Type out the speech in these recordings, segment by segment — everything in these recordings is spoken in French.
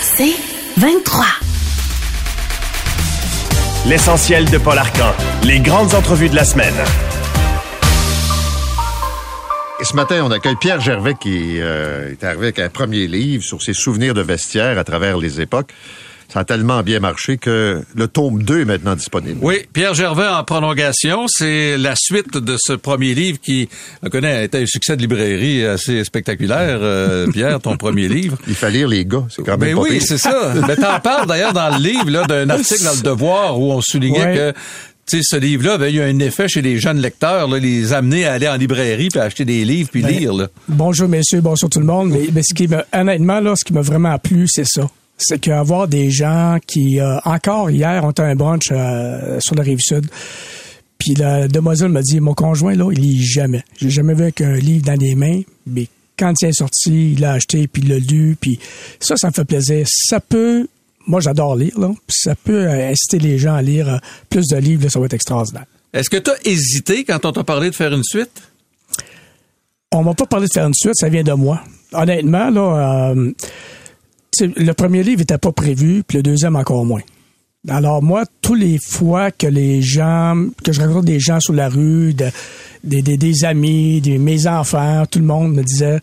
C'est 23. L'essentiel de Paul Arcan. Les grandes entrevues de la semaine. Et ce matin, on accueille Pierre Gervais qui euh, est arrivé avec un premier livre sur ses souvenirs de vestiaire à travers les époques. Ça a tellement bien marché que le tome 2 est maintenant disponible. Oui, Pierre Gervais en prolongation, c'est la suite de ce premier livre qui, on connaît, a été un succès de librairie assez spectaculaire. Euh, Pierre, ton premier livre. Il fallait lire les gars, c'est quand même Mais pas oui, c'est ça. Mais t'en parles d'ailleurs dans le livre, là, d'un article dans le Devoir où on soulignait Ouais. que tu sais, ce livre-là avait eu un effet chez les jeunes lecteurs, là, les amener à aller en librairie puis à acheter des livres puis Ben, lire. Là. Bonjour messieurs, bonjour tout le monde. Mais, mais ce qui me, honnêtement, là, ce qui m'a vraiment plu, c'est ça. C'est qu'avoir des gens qui, euh, encore hier, ont eu un brunch euh, sur la rive sud. Puis la demoiselle m'a dit, mon conjoint, là, il lit jamais. J'ai jamais vu qu'un livre dans les mains, mais quand il est sorti, il l'a acheté, puis il l'a lu, puis ça, ça me fait plaisir. Ça peut, moi j'adore lire, là, puis ça peut euh, inciter les gens à lire plus de livres, là, ça va être extraordinaire. Est-ce que tu as hésité quand on t'a parlé de faire une suite? on m'a pas parlé de faire une suite, ça vient de moi. Honnêtement, là, euh, le premier livre était pas prévu, puis le deuxième encore moins. Alors moi, tous les fois que les gens, que je rencontre des gens sur la rue, de- des, amis, des, mes enfants, tout le monde me disait,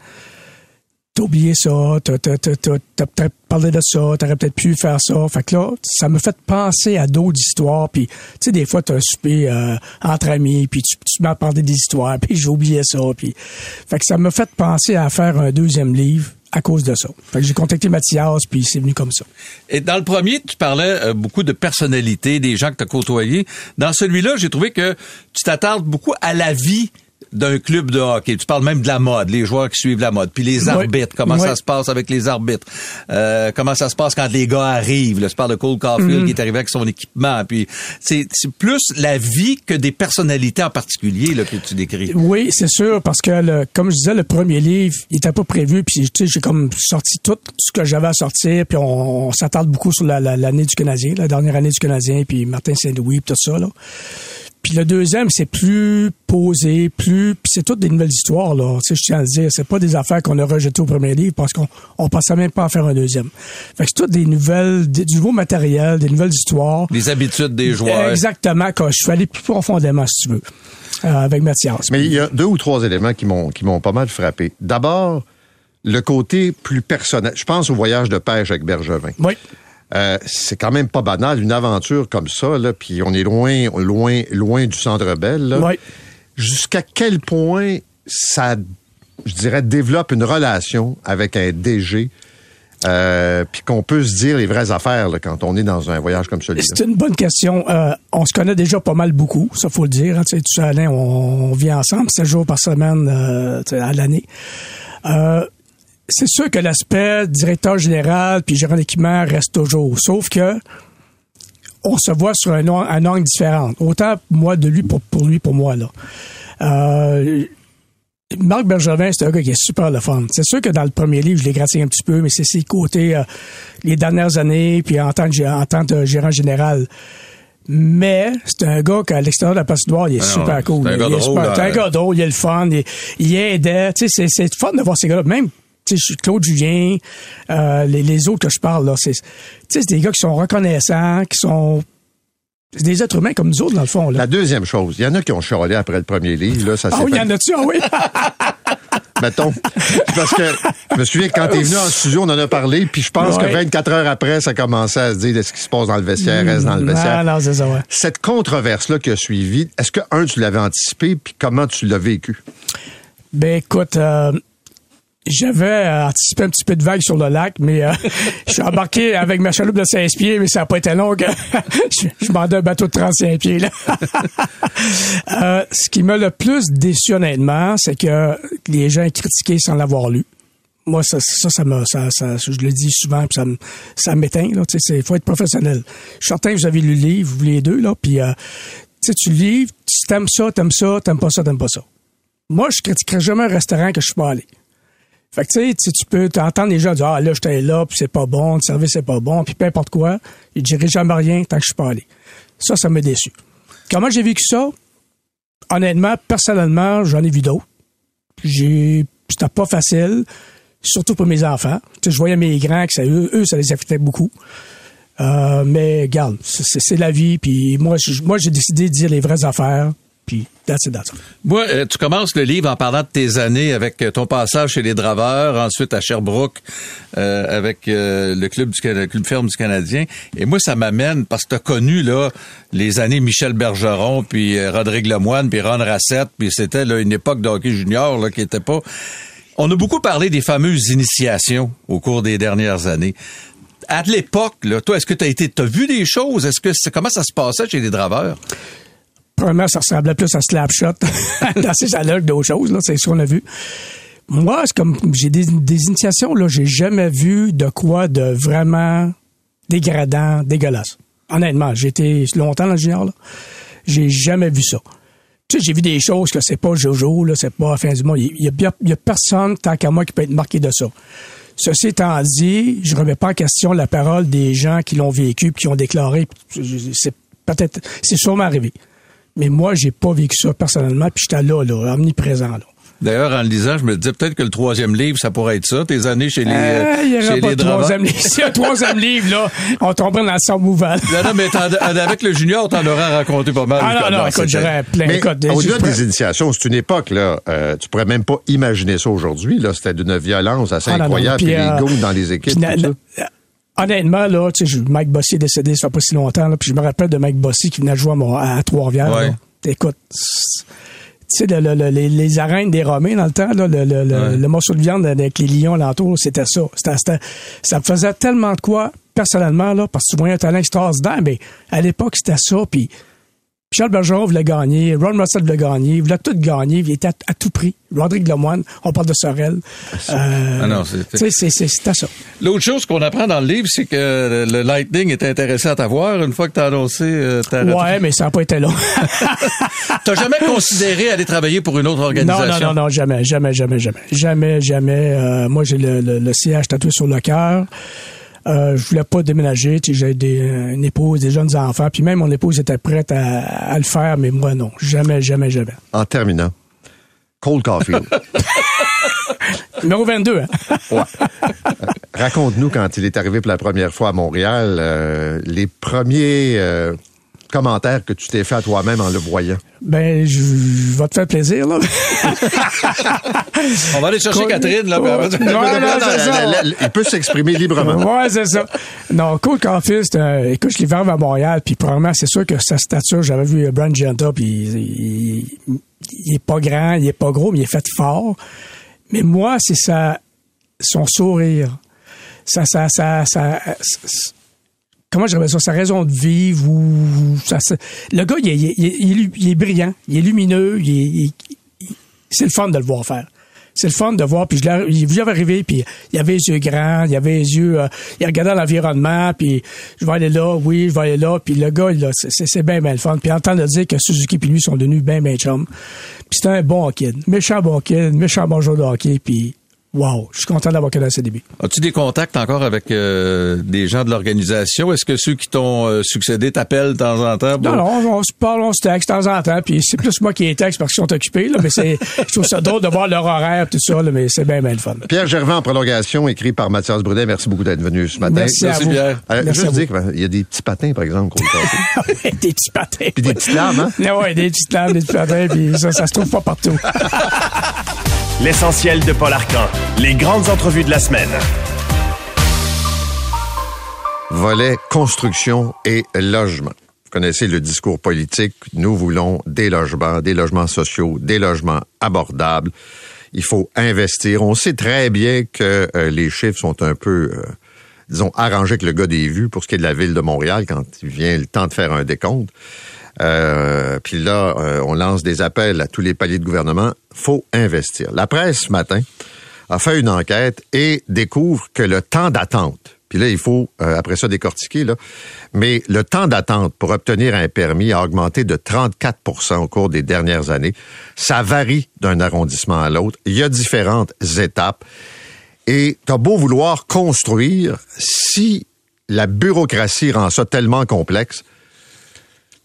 t'as oublié ça, t'as, peut-être parlé de ça, t'aurais peut-être pu faire ça. Fait que là, ça me fait penser à d'autres histoires. Puis, tu sais, des fois, t'as un souper euh, entre amis, puis tu, tu m'as parlé des histoires, puis j'ai oublié ça. Puis, fait que ça me fait penser à faire un deuxième livre à cause de ça. J'ai contacté Mathias, puis c'est venu comme ça. Et dans le premier, tu parlais euh, beaucoup de personnalités, des gens que tu as côtoyés. Dans celui-là, j'ai trouvé que tu t'attardes beaucoup à la vie d'un club de hockey. Tu parles même de la mode, les joueurs qui suivent la mode, puis les Oui. arbitres, comment Oui. ça se passe avec les arbitres, euh, comment ça se passe quand les gars arrivent? Là, tu parles de Cole Caulfield Mm. qui est arrivé avec son équipement. Puis c'est plus la vie que des personnalités en particulier là, que tu décris. Oui, c'est sûr, parce que le, comme je disais, le premier livre, il était pas prévu, puis tu sais, j'ai comme sorti tout ce que j'avais à sortir, puis on, on s'attarde beaucoup sur la- la- l'année du Canadien, la dernière année du Canadien, puis Martin Saint-Louis, puis tout ça, là. Puis le deuxième, c'est plus posé, plus... Puis c'est toutes des nouvelles histoires, là. Tu sais, je tiens à le dire. C'est pas des affaires qu'on a rejetées au premier livre parce qu'on on pensait même pas en faire un deuxième. Fait que c'est toutes des nouvelles, des- du nouveau matériel, des nouvelles histoires. Les habitudes des joueurs. Exactement, quand je suis allé plus profondément, si tu veux, euh, avec Mathias. Mais il y a deux ou trois éléments qui m'ont qui m'ont pas mal frappé. D'abord, le côté plus personnel. Je pense au voyage de pêche avec Bergevin. Oui. Euh, c'est quand même pas banal, une aventure comme ça, là, puis on est loin, loin, loin du centre belle. là. Oui. Jusqu'à quel point ça, je dirais, développe une relation avec un DG, euh, puis qu'on peut se dire les vraies affaires là, quand on est dans un voyage comme celui-là? C'est une bonne question. Euh, on se connaît déjà pas mal beaucoup, ça faut le dire. hein. Tu sais, tu sais, Alain, on, on vit ensemble sept jours par semaine euh, tu sais, à l'année. Euh, c'est sûr que l'aspect directeur général puis gérant d'équipement reste toujours. Sauf que on se voit sur un, an- un angle différent. Autant moi de lui pour, pour lui pour moi là. Euh, Marc Bergevin, c'est un gars qui est super le fun. C'est sûr que dans le premier livre, je l'ai gratigné un petit peu, mais c'est ses côtés euh, les dernières années, puis en tant que, en tant que gérant général. Mais c'est un gars qu'à l'extérieur de la patinoire, il est Ah super cool. c'est un gars il est drôle, super- un là. gars drôle, il est le fun, il, il aidait. Tu sais, c'est, c'est fun de voir ces gars-là. Même Claude Julien, euh, les, les autres que je parle, là, c'est, c'est des gars qui sont reconnaissants, qui sont c'est des êtres humains comme nous autres, dans le fond. Là. La deuxième chose, il y en a qui ont chialé après le premier livre. Là, ça Ah oui, il y en a-tu? Ah oui? mettons. Parce que je me souviens que quand t'es venu en studio, on en a parlé, puis je pense Ouais. que 24 heures après, ça commençait à se dire de ce qui se passe dans le vestiaire, reste dans le vestiaire? Ah, non, c'est ça, ouais. Cette controverse-là qui a suivi, est-ce que, un, tu l'avais anticipé, puis comment tu l'as vécu? Ben écoute, euh, j'avais euh, anticipé un petit peu de vague sur le lac, mais euh, je suis embarqué avec ma chaloupe de 16 pieds, mais ça n'a pas été long. que je m'en un bateau de 35 pieds. Là. Euh, ce qui m'a le plus déçu honnêtement, c'est que les gens critiquaient sans l'avoir lu. Moi, ça, ça, ça, me, ça, ça, je le dis souvent, puis ça, m'éteint. Là, il faut être professionnel. Je suis certain que vous avez lu le livre, vous les deux, là, puis euh, tu livres, tu t'aimes ça, t'aimes ça, t'aimes pas ça, t'aimes pas ça. Moi, je critiquerais jamais un restaurant que je suis pas allé. Fait que tu sais, tu peux t'entendre les gens dire ah là j'étais là puis c'est pas bon, le service c'est pas bon puis peu importe quoi, je dirais jamais rien tant que je suis pas allé. Ça, ça m'a déçu. Comment j'ai vécu ça? Honnêtement, personnellement, j'en ai vu d'autres. J'ai, c'était pas facile, surtout pour mes enfants. Je voyais mes grands que ça, eux, eux, ça les affectait beaucoup. Euh, mais garde, c'est, la vie. Puis moi, moi, j'ai décidé de dire les vraies affaires. Puis that's it, that's it. Moi, euh, tu commences le livre en parlant de tes années avec euh, ton passage chez les Draveurs, ensuite à Sherbrooke euh, avec euh, le club du Cana- club ferme du Canadien. Et moi, ça m'amène parce que tu as connu là les années Michel Bergeron, puis euh, Rodrigue Lemoine, puis Ron Rassett, puis c'était là, une époque de hockey junior là, qui était pas. On a beaucoup parlé des fameuses initiations au cours des dernières années. À l'époque, là, toi, est-ce que tu as été, t'as vu des choses? Est-ce que comment ça se passait chez les Draveurs? Premièrement, ça ressemblait plus à Slapshot dans ces analogues d'autres choses, là, c'est ce qu'on a vu. Moi, c'est comme j'ai des, initiations, là, j'ai jamais vu de quoi de vraiment dégradant, dégueulasse. Honnêtement, j'ai été longtemps dans le junior, là. J'ai jamais vu ça. Tu sais, j'ai vu des choses que c'est pas Jojo, là, c'est pas fin du monde. Il y il y a personne, tant qu'à moi, qui peut être marqué de ça. Ceci étant dit, je remets pas en question la parole des gens qui l'ont vécu puis qui ont déclaré. C'est peut-être, c'est sûrement arrivé. Mais moi, j'ai pas vécu ça personnellement, puis j'étais là, là, omniprésent, là. D'ailleurs, en le lisant, je me disais peut-être que le troisième livre, ça pourrait être ça, tes années chez les, Euh, euh, il y chez pas les de troisième livre. S'il y a un troisième livre, là, on tomberait dans le sang mouvant. Non, non, mais avec le junior, t'en auras raconté pas mal. Ah non, non, écoute, j'aurais plein Mais écoute, au-delà des initiations, c'est une époque, là, euh, tu pourrais même pas imaginer ça aujourd'hui. Là, C'était d'une violence assez Ah, non, non, incroyable. puis, Puis les euh, goûts dans les équipes. puis na- tout ça. na- honnêtement, là, tu sais, Mike Bossy est décédé ça fait pas si longtemps, là, puis je me rappelle de Mike Bossy qui venait jouer à, Mon- à Trois-Rivières. Ouais. Écoute, tu sais, le- le- le- les, les arènes des Romains dans le temps, là, le, le- le- Ouais. le morceau de viande avec les lions alentour, c'était ça. C'était, c'était- ça me faisait tellement de quoi, personnellement, là, parce que tu voyais un talent extraordinaire, mais à l'époque, c'était ça, puis Michel Bergeron voulait gagner, Ron Russell voulait gagner, il voulait tout gagner, il était à, à tout prix. Rodrigue Lemoine, on parle de Sorel. Euh, Ah non, c'est, c'est, c'était ça. L'autre chose qu'on apprend dans le livre, c'est que le Lightning est intéressé à t'avoir une fois que t'as annoncé euh, ta retraite. Ouais, mais ça n'a pas été long. T'as jamais considéré aller travailler pour une autre non, organisation? non, non, non, jamais, jamais, jamais, jamais. Jamais, jamais. Euh, moi, j'ai le, le, le siège tatoué sur le cœur. Euh, je voulais pas déménager. J'ai des, une épouse, des jeunes enfants. Puis même mon épouse était prête à, à le faire, mais moi, non. Jamais, jamais, jamais. En terminant, Cole Caulfield. Numéro 22, hein? Raconte-nous quand il est arrivé pour la première fois à Montréal, euh, les premiers euh, commentaires que tu t'es fait à toi-même en le voyant? Ben, je, je vais te faire plaisir, là. On va aller chercher Catherine, là. Ouais, puis- non, non, c'est ça. La- la- la- il peut s'exprimer librement. Ouais, c'est ça. Non, Cole Caulfield, c'est un- écoute, je l'ai à Montréal, puis probablement, c'est sûr que sa stature, j'avais vu Brian Genta, puis il, il, il est pas grand, il est pas gros, mais il est fait fort. Mais moi, c'est sa, son sourire. Ça, ça, ça, ça, ça- comment je dirais ça, sa raison de vivre ou ça, le gars, il est, il est- il est- il est brillant, il est lumineux, c'est le fun de le voir faire. C'est le fun de voir, puis je l'ai arriver, puis il avait les yeux grands, il avait les yeux, euh, il regardait l'environnement, puis je vais aller là, oui, je vais aller là, puis le gars, c'est- bien, bien le fun. Puis entendre dire que Suzuki puis lui sont devenus bien, bien chum. Puis c'était un bon kid, méchant bon kid, méchant bon joueur de hockey, puis wow, je suis content d'avoir connu à ses débuts. As-tu des contacts encore avec euh, des gens de l'organisation? Est-ce que ceux qui t'ont euh, succédé t'appellent de temps en temps? pour- Non, non, on se parle, on se texte de temps en temps, puis c'est plus moi qui les texte parce qu'ils sont occupés, là, mais c'est, je trouve ça drôle de voir leur horaire, tout ça, là, mais c'est bien, bien le fun. Pierre Gervais en prolongation, écrit par Mathias Brunet. Merci beaucoup d'être venu ce matin. Merci à Merci, vous. Pierre. Euh, Merci juste à vous. dire qu'il y a des petits patins, par exemple, Caulfield. des petits patins. Puis des petites lames, hein? Ouais, des petites lames, des petits patins, puis ça, ça se trouve pas partout. L'essentiel de Paul Arcan. Les grandes entrevues de la semaine. Volet construction et logement. Vous connaissez le discours politique. Nous voulons des logements, des logements sociaux, des logements abordables. Il faut investir. On sait très bien que euh, les chiffres sont un peu, euh, disons, arrangés avec le gars des vues pour ce qui est de la ville de Montréal quand il vient le temps de faire un décompte. Euh, puis là, euh, on lance des appels à tous les paliers de gouvernement. faut investir. La presse, ce matin, a fait une enquête et découvre que le temps d'attente, puis là, il faut euh, après ça décortiquer, là, mais le temps d'attente pour obtenir un permis a augmenté de 34% au cours des dernières années. Ça varie d'un arrondissement à l'autre. Il y a différentes étapes. Et t'as beau vouloir construire, si la bureaucratie rend ça tellement complexe,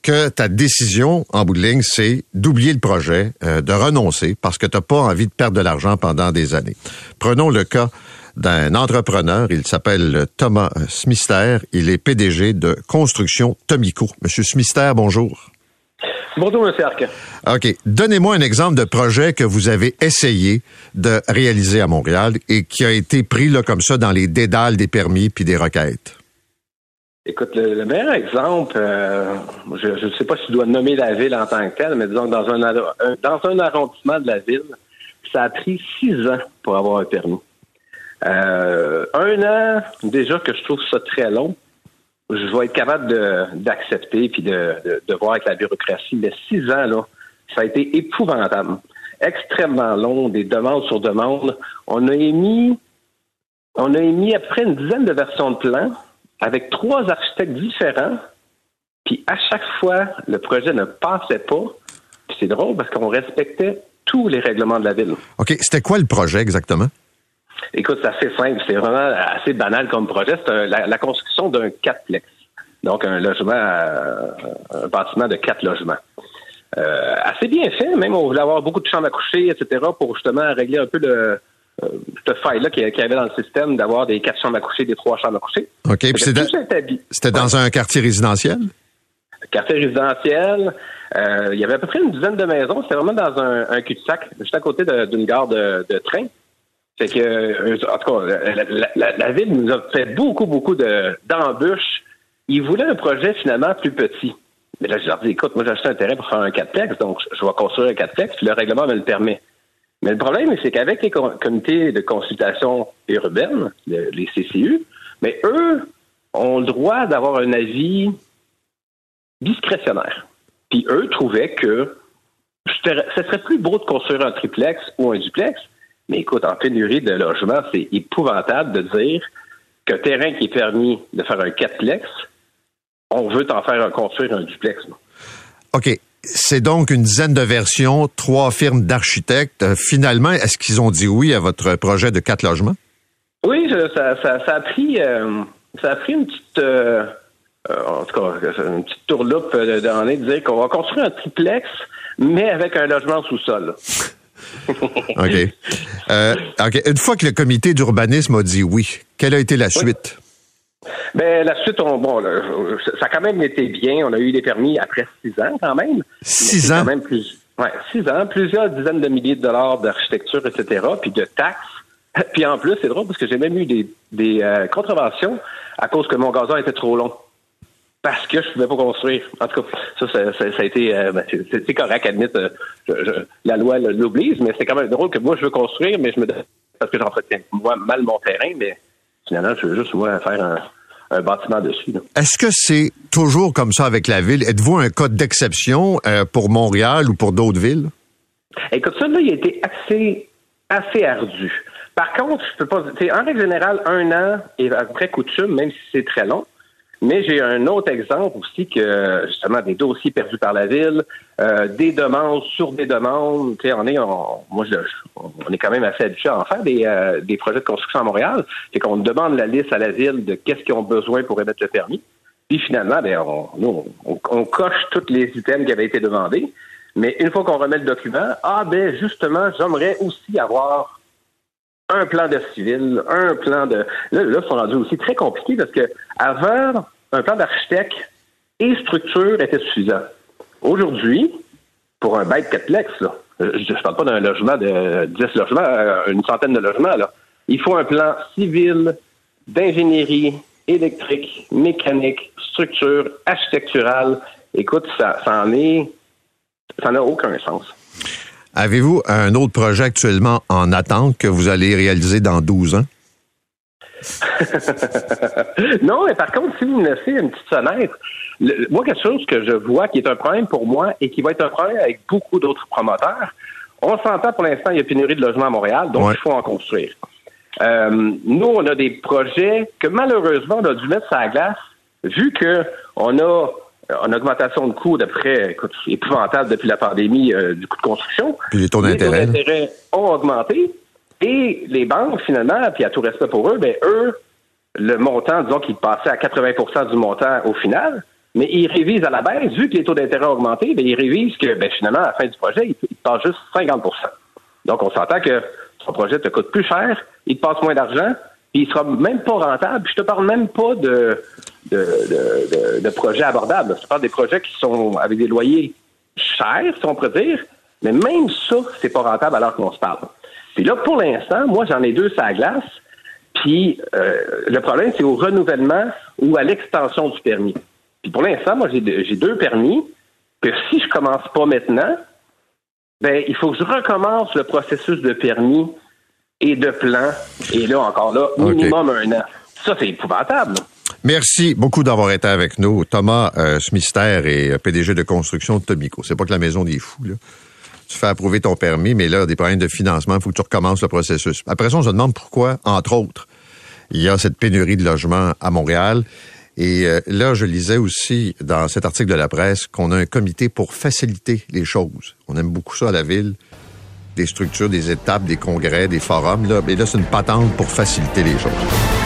que ta décision, en bout de ligne, c'est d'oublier le projet, euh, de renoncer parce que tu n'as pas envie de perdre de l'argent pendant des années. Prenons le cas d'un entrepreneur. Il s'appelle Thomas Smister. Il est PDG de Construction Tomico. Monsieur Smister, bonjour. Bonjour, M. Arc. OK. Donnez-moi un exemple de projet que vous avez essayé de réaliser à Montréal et qui a été pris là, comme ça dans les dédales des permis puis des requêtes. Écoute, le, meilleur exemple, euh, je ne sais pas si je dois nommer la ville en tant que telle, mais disons dans un, dans un arrondissement de la ville, ça a pris six ans pour avoir un permis. Euh, un an, déjà que je trouve ça très long, je vais être capable d'accepter puis de, de, voir avec la bureaucratie, mais six ans, là, ça a été épouvantable. Extrêmement long, des demandes sur demandes. On a émis on a émis après une dizaine de versions de plans avec trois architectes différents, puis à chaque fois, le projet ne passait pas. c'est drôle parce qu'on respectait tous les règlements de la ville. OK. C'était quoi le projet exactement? Écoute, c'est assez simple. C'est vraiment assez banal comme projet. C'est la, construction d'un quatreplex. Donc, un logement, euh, un bâtiment de quatre logements. Euh, assez bien fait. Même, on voulait avoir beaucoup de chambres à coucher, etc., pour justement régler un peu le, cette faille-là qu'il y avait dans le système d'avoir des quatre chambres à coucher, des trois chambres à coucher. OK. c'était dans un quartier résidentiel? Quartier résidentiel. Euh, il y avait à peu près une dizaine de maisons. C'était vraiment dans un, cul-de-sac, juste à côté d'une gare de, train. Fait que, euh, en tout cas, la, ville nous a fait beaucoup, beaucoup d'embûches. Ils voulaient un projet finalement plus petit. Mais là, je leur dis, écoute, moi, j'ai acheté un terrain pour faire un 4 donc je vais construire un 4 puis le règlement me le permet. Mais le problème, c'est qu'avec les comités de consultation urbaine, les CCU, mais eux ont le droit d'avoir un avis discrétionnaire. Puis eux trouvaient que ce serait plus beau de construire un triplex ou un duplex, mais écoute, en pénurie de logement, c'est épouvantable de dire qu'un terrain qui est permis de faire un quatreplex, on veut en faire construire un duplex. OK. C'est donc une dizaine de versions, trois firmes d'architectes. Euh, finalement, est-ce qu'ils ont dit oui à votre projet de quatre logements? Oui, ça, a pris euh, ça a pris une petite euh, en tout cas une petite tourloupe d'année de dire qu'on va construire un triplex, mais avec un logement sous-sol. OK. Une fois que le comité d'urbanisme a dit oui, quelle a été la suite? Ben, la suite, on, bon, ça a quand même été bien. On a eu des permis après six ans, quand même. Six ans? Quand même plus, ouais, six ans, plusieurs dizaines de milliers de dollars d'architecture, etc., puis de taxes. Puis en plus, c'est drôle parce que j'ai même eu des, des euh, contraventions à cause que mon gazon était trop long. Parce que je ne pouvais pas construire. En tout cas, ça, ça, a été, euh, ben, c'est correct, admettre, euh, la loi l'oblige, mais c'est quand même drôle que moi, je veux construire, mais je me parce que j'entretiens moi mal mon terrain, mais finalement, je veux juste moi faire un, un bâtiment dessus. Est-ce que c'est toujours comme ça avec la ville? Êtes-vous un cas d'exception euh, pour Montréal ou pour d'autres villes? Écoute, ça, là, il a été assez, assez ardu. Par contre, je peux pas. En règle générale, un an est à peu près coutume, même si c'est très long. Mais j'ai un autre exemple aussi que justement des dossiers perdus par la ville, euh, des demandes sur des demandes. Tu sais, on est, moi, je, on est quand même assez habitué à en faire des, euh, des projets de construction à Montréal. C'est qu'on demande la liste à la ville de qu'est-ce qu'ils ont besoin pour émettre le permis. Puis finalement, ben, on, nous, on, coche tous les items qui avaient été demandés. Mais une fois qu'on remet le document, ah ben justement, j'aimerais aussi avoir un plan de civil, un plan de. Là, là, c'est rendu aussi très compliqué parce que avant, un plan d'architecte et structure était suffisant. Aujourd'hui, pour un bail quatreplex, là, je ne parle pas d'un logement de 10 logements, euh, une centaine de logements, là. Il faut un plan civil, d'ingénierie, électrique, mécanique, structure, architecturale. Écoute, ça, ça en est. Ça n'a aucun sens. Avez-vous un autre projet actuellement en attente que vous allez réaliser dans 12 ans? non, mais par contre, si vous me laissez une petite fenêtre, moi, quelque chose que je vois qui est un problème pour moi et qui va être un problème avec beaucoup d'autres promoteurs, on s'entend pour l'instant, il y a pénurie de logements à Montréal, donc il faut en construire. Euh, nous, on a des projets que malheureusement, on a dû mettre sur la glace, vu qu'on a une augmentation de coûts d'après, écoute, épouvantable depuis la pandémie euh, du coût de construction. Puis les taux d'intérêt. ont augmenté. Et les banques, finalement, puis à tout respect pour eux, ben eux, le montant, disons qu'ils passaient à 80% du montant au final, mais ils révisent à la baisse, vu que les taux d'intérêt ont augmenté, ben, ils révisent que ben, finalement, à la fin du projet, ils, passent juste 50% Donc, on s'entend que ton projet te coûte plus cher, il te passe moins d'argent, et il sera même pas rentable. Je te parle même pas de, de, de, projets abordables. Je parle des projets qui sont avec des loyers chers, si on peut dire, mais même ça, c'est pas rentable alors qu'on se parle. Puis là, pour l'instant, moi, j'en ai deux sur la glace, puis euh, le problème, c'est au renouvellement ou à l'extension du permis. Puis pour l'instant, moi, j'ai deux permis, que si je commence pas maintenant, ben, il faut que je recommence le processus de permis et de plan, et là, encore là, minimum un an. Ça, c'est épouvantable. Merci beaucoup d'avoir été avec nous. Thomas euh, Smister est euh, PDG de construction de Tomico. C'est pas que la maison des fous, là. Tu fais approuver ton permis, mais là, des problèmes de financement, il faut que tu recommences le processus. Après ça, on se demande pourquoi, entre autres, il y a cette pénurie de logements à Montréal. Et euh, là, je lisais aussi dans cet article de la presse qu'on a un comité pour faciliter les choses. On aime beaucoup ça à la ville. Des structures, des étapes, des congrès, des forums. Là. Mais là, c'est une patente pour faciliter les choses.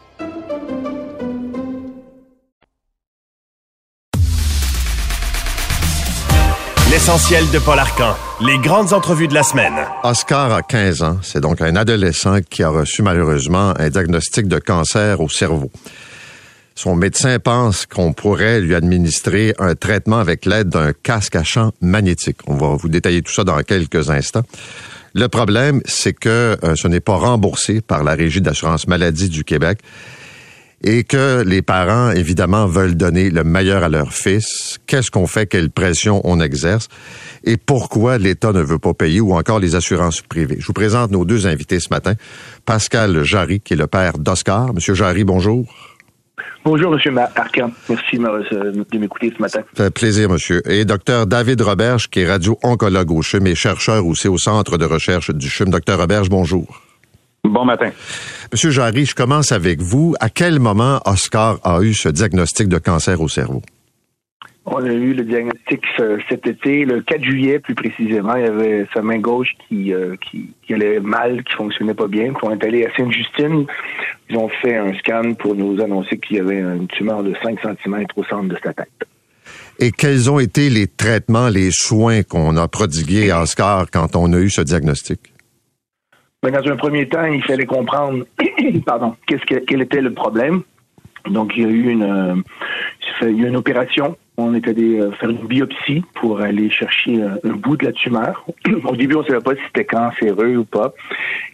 L'essentiel de Paul Arcan. Les grandes entrevues de la semaine. Oscar a 15 ans. C'est donc un adolescent qui a reçu malheureusement un diagnostic de cancer au cerveau. Son médecin pense qu'on pourrait lui administrer un traitement avec l'aide d'un casque à champ magnétique. On va vous détailler tout ça dans quelques instants. Le problème, c'est que euh, ce n'est pas remboursé par la Régie d'assurance maladie du Québec et que les parents, évidemment, veulent donner le meilleur à leur fils. Qu'est-ce qu'on fait? Quelle pression on exerce? Et pourquoi l'État ne veut pas payer ou encore les assurances privées? Je vous présente nos deux invités ce matin. Pascal Jarry, qui est le père d'Oscar. Monsieur Jarry, bonjour. Bonjour, Monsieur Arcan. Merci de m'écouter ce matin. Ça fait plaisir, monsieur. Et docteur David Roberge, qui est radio-oncologue au CHUM et chercheur aussi au Centre de recherche du CHUM. Docteur Roberge, bonjour. Bon matin. Monsieur Jarry, je commence avec vous. À quel moment Oscar a eu ce diagnostic de cancer au cerveau? On a eu le diagnostic cet été, le 4 juillet plus précisément. Il y avait sa main gauche qui, euh, qui, allait mal, qui fonctionnait pas bien. on est allé à Sainte-Justine. Ils ont fait un scan pour nous annoncer qu'il y avait une tumeur de 5 cm au centre de sa tête. Et quels ont été les traitements, les soins qu'on a prodigués à Oscar quand on a eu ce diagnostic? Mais dans un premier temps, il fallait comprendre, pardon, qu'est-ce que, quel était le problème. Donc, il y a eu une, euh, il y a eu une opération. On est allé euh, faire une biopsie pour aller chercher euh, un, bout de la tumeur. Au début, on ne savait pas si c'était cancéreux ou pas.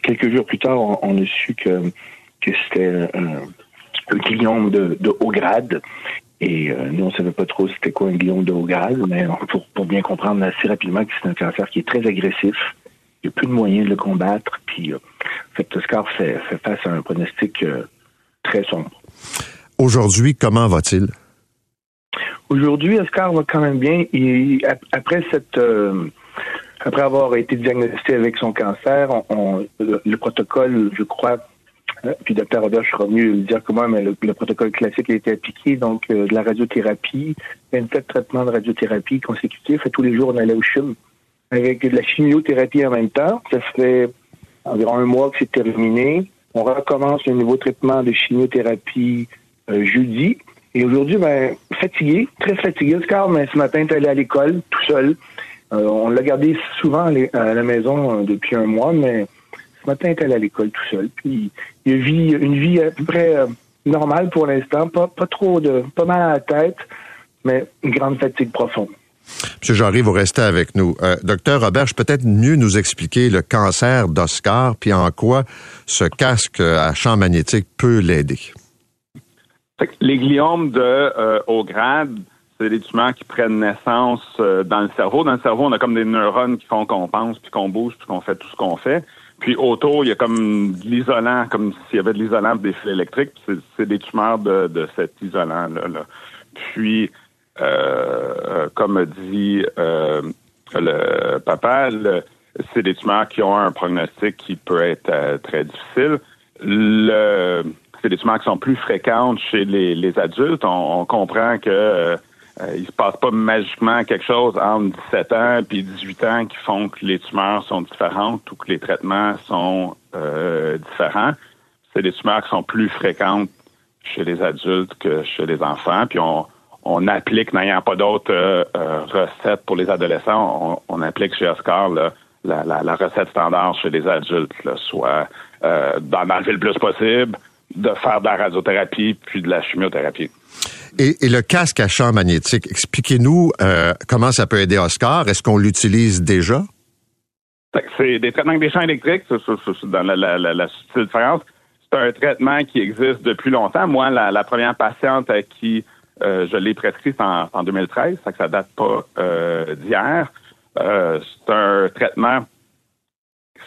Quelques jours plus tard, on, a su que, que c'était un, un de, haut grade. Et nous, on ne savait pas trop c'était quoi un gliome de haut grade, mais pour, pour bien comprendre assez rapidement que c'est un cancer qui est très agressif, n'y a plus de moyens de le combattre. Puis, euh, fait, Oscar fait, fait, face à un pronostic euh, très sombre. Aujourd'hui, comment va-t-il? Aujourd'hui, Oscar va quand même bien. Et après cette, euh, après avoir été diagnostiqué avec son cancer, le, protocole, je crois, puis Dr. Robert, je suis mieux le dire comment, mais le, protocole classique a été appliqué, donc de la radiothérapie, 27 traitements de radiothérapie consécutifs. Et tous les jours, on allait au CHUM avec de la chimiothérapie en même temps. Ça fait environ un mois que c'est terminé. On recommence un nouveau traitement de chimiothérapie euh, jeudi. Et aujourd'hui, ben, fatigué, très fatigué, Oscar, mais ce matin, tu allé à l'école tout seul. on l'a gardé souvent à la maison depuis un mois, mais ce matin, est allé à l'école tout seul. Puis il vit une vie à peu près normale pour l'instant, pas, pas trop de, pas mal à la tête, mais une grande fatigue profonde. Monsieur Jarry, vous restez avec nous. Euh, docteur Robert, peut-être mieux nous expliquer le cancer d'Oscar, puis en quoi ce casque à champ magnétique peut l'aider? Les gliomes de euh, haut grade, c'est des tumeurs qui prennent naissance euh, dans le cerveau. Dans le cerveau, on a comme des neurones qui font qu'on pense, puis qu'on bouge, puis qu'on fait tout ce qu'on fait. Puis autour, il y a comme de l'isolant, comme s'il y avait de l'isolant des fils électriques. C'est des tumeurs de, de cet isolant-là. Là. Puis, comme dit euh, le papa, c'est des tumeurs qui ont un pronostic qui peut être euh, très difficile. Le, c'est des tumeurs qui sont plus fréquentes chez les, les adultes. On, comprend que euh, il se passe pas magiquement quelque chose entre 17 ans et 18 ans qui font que les tumeurs sont différentes ou que les traitements sont différents. C'est des tumeurs qui sont plus fréquentes chez les adultes que chez les enfants. Puis on, on applique, n'ayant pas d'autres euh, euh, recettes pour les adolescents, on, applique chez Oscar la, recette standard chez les adultes, soit euh, d'en enlever le plus possible, de faire de la radiothérapie puis de la chimiothérapie. Et, le casque à champ magnétique, expliquez-nous comment ça peut aider Oscar? Est-ce qu'on l'utilise déjà? C'est des traitements avec des champs électriques, c'est dans la, la, différence. C'est un traitement qui existe depuis longtemps. Moi, la, première patiente à qui euh, je l'ai prescrit en, en 2013, ça que ça date pas euh, d'hier. Euh, c'est un traitement,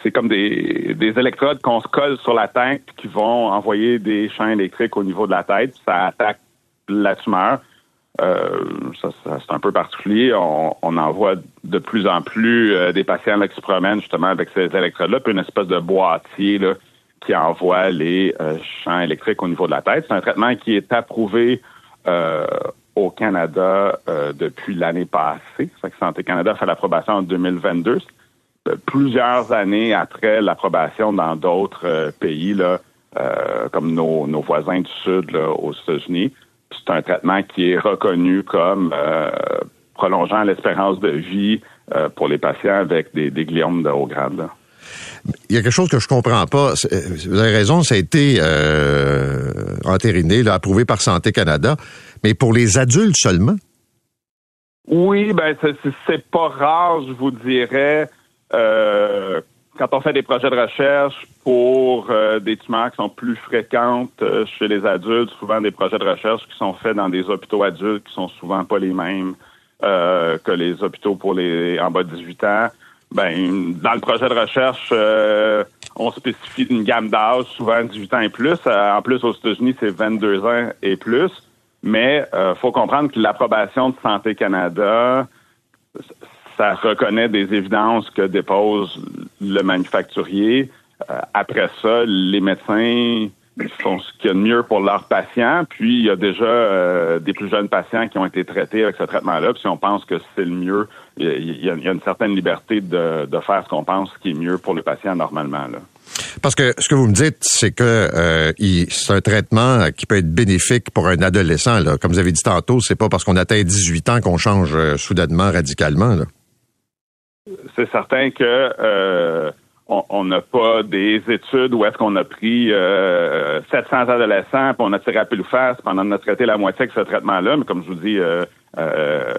c'est comme des, des électrodes qu'on se colle sur la tête qui vont envoyer des champs électriques au niveau de la tête. Ça attaque la tumeur. ça, c'est un peu particulier. On, on, en voit de plus en plus des patients là, qui se promènent justement avec ces électrodes-là, puis une espèce de boîtier là, qui envoie les champs électriques au niveau de la tête. C'est un traitement qui est approuvé euh, au Canada euh, depuis l'année passée. Ça que Santé Canada fait l'approbation en 2022. Euh, plusieurs années après l'approbation dans d'autres pays, là, comme nos, nos, voisins du Sud là, aux États-Unis. C'est un traitement qui est reconnu comme prolongeant l'espérance de vie pour les patients avec des, des gliomes de haut grade. Il y a quelque chose que je comprends pas. Vous avez raison, ça a été euh, entériné, approuvé par Santé Canada, mais pour les adultes seulement? Oui, ben c'est pas rare, je vous dirais, euh, quand on fait des projets de recherche pour euh, des tumeurs qui sont plus fréquentes chez les adultes, souvent des projets de recherche qui sont faits dans des hôpitaux adultes qui sont souvent pas les mêmes que les hôpitaux pour les en bas de 18 ans. Ben, dans le projet de recherche, euh, on spécifie une gamme d'âge, souvent 18 ans et plus. Euh, en plus, aux États-Unis, c'est 22 ans et plus. Mais euh, faut comprendre que l'approbation de Santé Canada, ça reconnaît des évidences que dépose le manufacturier. Euh, après ça, les médecins font ce qu'il y a de mieux pour leurs patients. Puis il y a déjà euh, des plus jeunes patients qui ont été traités avec ce traitement-là. Puis si on pense que c'est le mieux, il y, a, une certaine liberté de, faire ce qu'on pense qui est mieux pour le patient normalement. Là. Parce que ce que vous me dites, c'est que euh, c'est un traitement qui peut être bénéfique pour un adolescent. Là. Comme vous avez dit tantôt, c'est pas parce qu'on atteint 18 ans qu'on change euh, soudainement, radicalement. C'est certain que on n'a pas des études où est-ce qu'on a pris 700 euh, adolescents puis on a tiré à pile face pendant on a traité la moitié avec ce traitement-là. Mais comme je vous dis, euh, euh,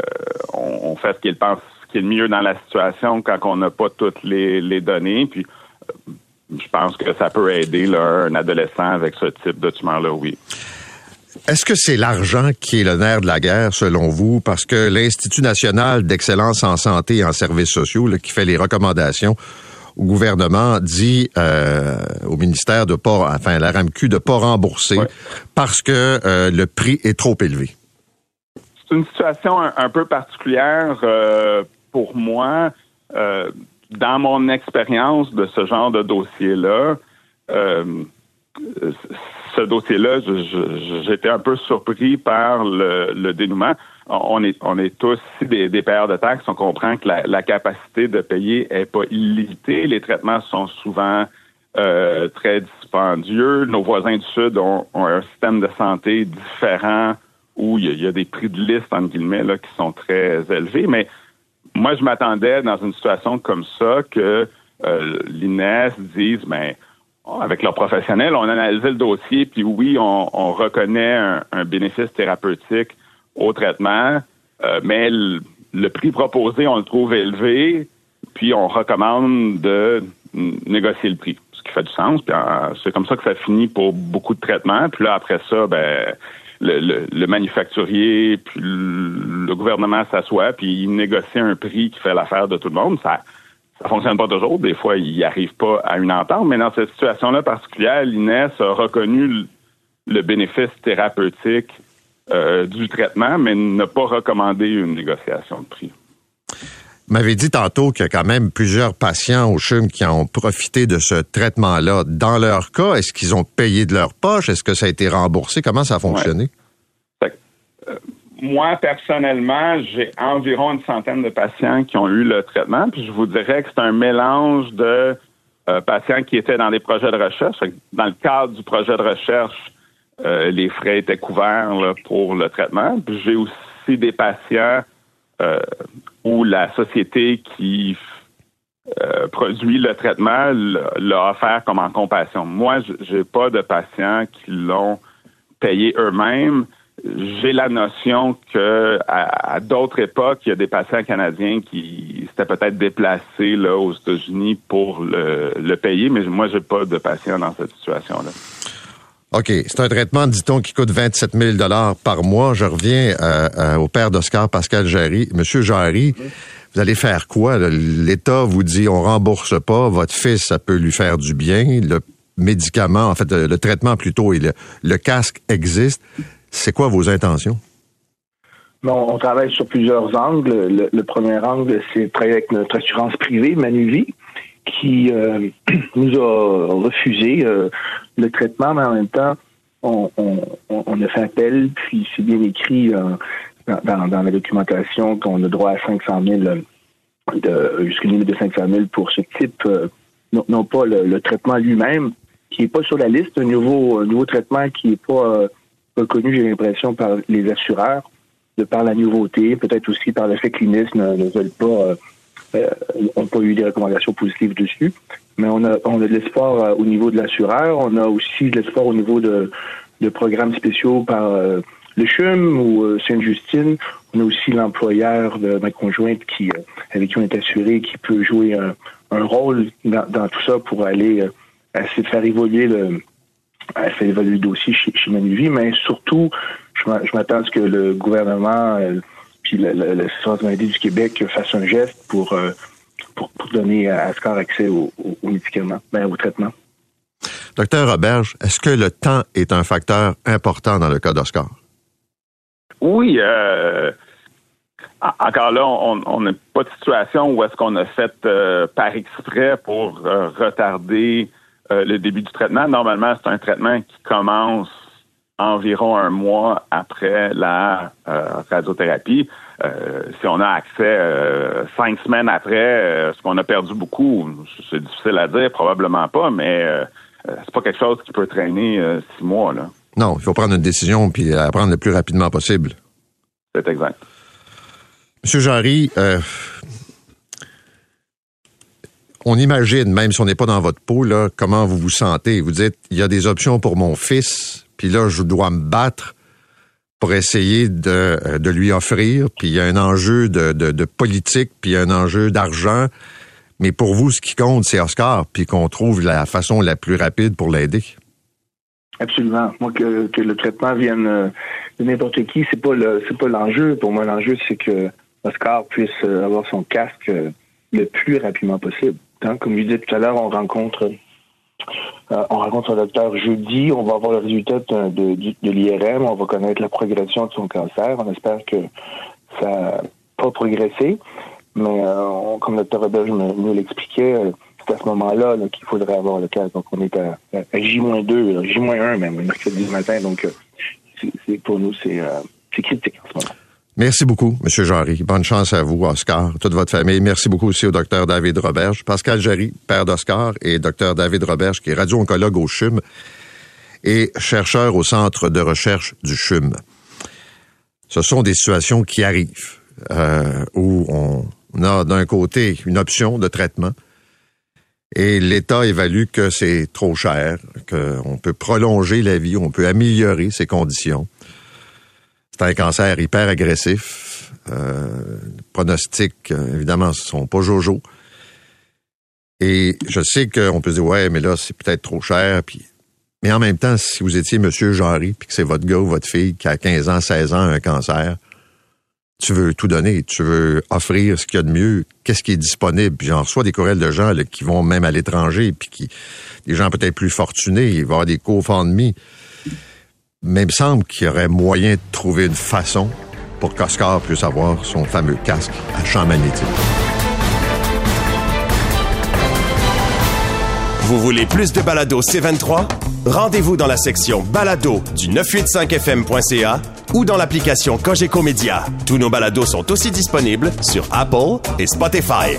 on, fait ce qu'il pense ce qui est le mieux dans la situation quand on n'a pas toutes les, données. Puis je pense que ça peut aider un adolescent avec ce type de tumeur-là, oui. Est-ce que c'est l'argent qui est le nerf de la guerre, selon vous? Parce que l'Institut national d'excellence en santé et en services sociaux, qui fait les recommandations, au gouvernement dit euh, au ministère de pas, enfin la RAMQ de pas rembourser parce que euh, le prix est trop élevé. C'est une situation un, peu particulière euh, pour moi. dans mon expérience de ce genre de dossier-là, ce dossier-là, j'étais un peu surpris par le dénouement on est, on est tous des, des payeurs de taxes. On comprend que la, capacité de payer est pas illimitée. Les traitements sont souvent euh, très dispendieux. Nos voisins du Sud ont, un système de santé différent où il y, a, des prix de liste, entre guillemets, là, qui sont très élevés. Mais moi, je m'attendais dans une situation comme ça que euh, l'INES dise, ben, avec leurs professionnels, on a analysé le dossier, puis oui, on, reconnaît un, bénéfice thérapeutique au traitement, euh, mais le, prix proposé, on le trouve élevé, puis on recommande de négocier le prix, ce qui fait du sens. Euh, c'est comme ça que ça finit pour beaucoup de traitements. Puis là, après ça, ben le, le, manufacturier, puis le, gouvernement s'assoit, puis il négocie un prix qui fait l'affaire de tout le monde. Ça ça fonctionne pas toujours. Des fois, il n'y arrive pas à une entente. Mais dans cette situation-là particulière, l'INES a reconnu le, bénéfice thérapeutique euh, du traitement, mais n'a pas recommandé une négociation de prix. Vous m'avez dit tantôt qu'il y a quand même plusieurs patients au CHUM qui ont profité de ce traitement-là. Dans leur cas, est-ce qu'ils ont payé de leur poche? Est-ce que ça a été remboursé? Comment ça a fonctionné? moi, personnellement, j'ai environ une centaine de patients qui ont eu le traitement, puis je vous dirais que c'est un mélange de euh, patients qui étaient dans des projets de recherche. Dans le cadre du projet de recherche, euh, les frais étaient couverts pour le traitement. J'ai aussi des patients euh, où la société qui produit le traitement l'a offert comme en compassion. Moi, j'ai pas de patients qui l'ont payé eux-mêmes j'ai la notion que à, d'autres époques, il y a des patients canadiens qui s'étaient peut-être déplacés là aux États-Unis pour le, payer, mais moi, j'ai pas de patients dans cette situation-là. OK. C'est un traitement, dit-on, qui coûte 27 000 par mois. Je reviens euh, euh, au père d'Oscar, Pascal Jarry. Monsieur Jarry, vous allez faire quoi? L'État vous dit on rembourse pas, votre fils, ça peut lui faire du bien. Le médicament, en fait, le, traitement plutôt, et le casque existe. C'est quoi vos intentions? Bon, on travaille sur plusieurs angles. Le, premier angle, c'est travailler avec notre assurance privée, Manuvie, qui euh, nous a refusé euh, le traitement, mais en même temps, on, a fait appel, puis c'est bien écrit euh, dans, la documentation qu'on a droit à 500 000, jusqu'à limite de 500 000 pour ce type, non, pas le, traitement lui-même, qui n'est pas sur la liste, un nouveau, un nouveau traitement qui n'est pas reconnu, j'ai l'impression, par les assureurs, de par la nouveauté, peut-être aussi par le fait que ne, veulent pas, euh, euh pas eu des recommandations positives dessus. Mais on a, on a de l'espoir euh, au niveau de l'assureur. On a aussi de l'espoir au niveau de, de programmes spéciaux par euh, le CHUM ou Sainte-Justine. On a aussi l'employeur de ma conjointe qui, avec qui on est assuré, qui peut jouer un, un rôle dans, dans, tout ça pour aller essayer de faire évoluer le, elle fait évaluer le dossier chez, chez Manuvie, mais surtout, je m'attends à ce que le gouvernement puis le, le, du Québec fasse un geste pour, euh, pour, donner à Ascar accès aux, médicaments, ben, au traitement. Docteur Roberge, est-ce que le temps est un facteur important dans le cas d'Oscar? Oui. Euh, encore là, on n'a pas de situation où est-ce qu'on a fait par exprès pour retarder euh, le début du traitement. Normalement, c'est un traitement qui commence environ un mois après la euh, radiothérapie. Euh, si on a accès cinq semaines après, est-ce qu'on a perdu beaucoup? C'est difficile à dire, probablement pas, mais c'est pas quelque chose qui peut traîner six mois. Là. Non, il faut prendre une décision puis la prendre le plus rapidement possible. C'est exact. Monsieur Jarry, on imagine, même si on n'est pas dans votre peau, là, comment vous vous sentez. Vous dites, il y a des options pour mon fils, puis là, je dois me battre pour essayer de, euh, de lui offrir, puis il y a un enjeu de, de, politique, puis un enjeu d'argent. Mais pour vous, ce qui compte, c'est Oscar, puis qu'on trouve la façon la plus rapide pour l'aider. Absolument. Moi, que, que le traitement vienne euh, de n'importe qui, c'est pas le c'est pas l'enjeu. Pour moi, l'enjeu, c'est que Oscar puisse euh, avoir son casque le plus rapidement possible. Hein, comme je disais tout à l'heure, on rencontre euh, on rencontre un docteur jeudi, on va avoir le résultat de, de, l'IRM, on va connaître la progression de son cancer. On espère que ça n'a pas progressé. Mais euh, comme le docteur Robert nous l'expliquait, euh, c'est à ce moment-là qu'il faudrait avoir le cas. Donc on est à, J-2, J-1 même, mercredi matin. Donc c'est, pour nous, c'est, c'est critique en ce moment. Merci beaucoup, M. Jarry. Bonne chance à vous, Oscar, toute votre famille. Merci beaucoup aussi au Dr David Roberge, Pascal Jarry, père d'Oscar, et Dr David Roberge, qui est radio-oncologue au CHUM et chercheur au Centre de recherche du CHUM. Ce sont des situations qui arrivent, euh, où on, a d'un côté une option de traitement et l'État évalue que c'est trop cher, qu'on peut prolonger la vie, on peut améliorer ses conditions. C'est un cancer hyper agressif. Euh, pronostics, euh, évidemment, sont pas jojo. Et je sais qu'on peut se dire, ouais, mais là, c'est peut-être trop cher. Puis... Mais en même temps, si vous étiez Monsieur Jarry, puis que c'est votre gars ou votre fille qui a 15 ans, 16 ans, un cancer, tu veux tout donner, tu veux offrir ce qu'il y a de mieux, qu'est-ce qui est disponible. Puis j'en reçois des courriels de gens qui vont même à l'étranger, puis qui, des gens peut-être plus fortunés, il va y avoir des co-fonds Mais il me semble qu'il y aurait moyen de trouver une façon pour qu'Oscar puisse avoir son fameux casque à champ magnétique. Vous voulez plus de balado C23? Rendez-vous dans la section balado du 985fm.ca ou dans l'application Cogeco. Tous nos balados sont aussi disponibles sur Apple et Spotify.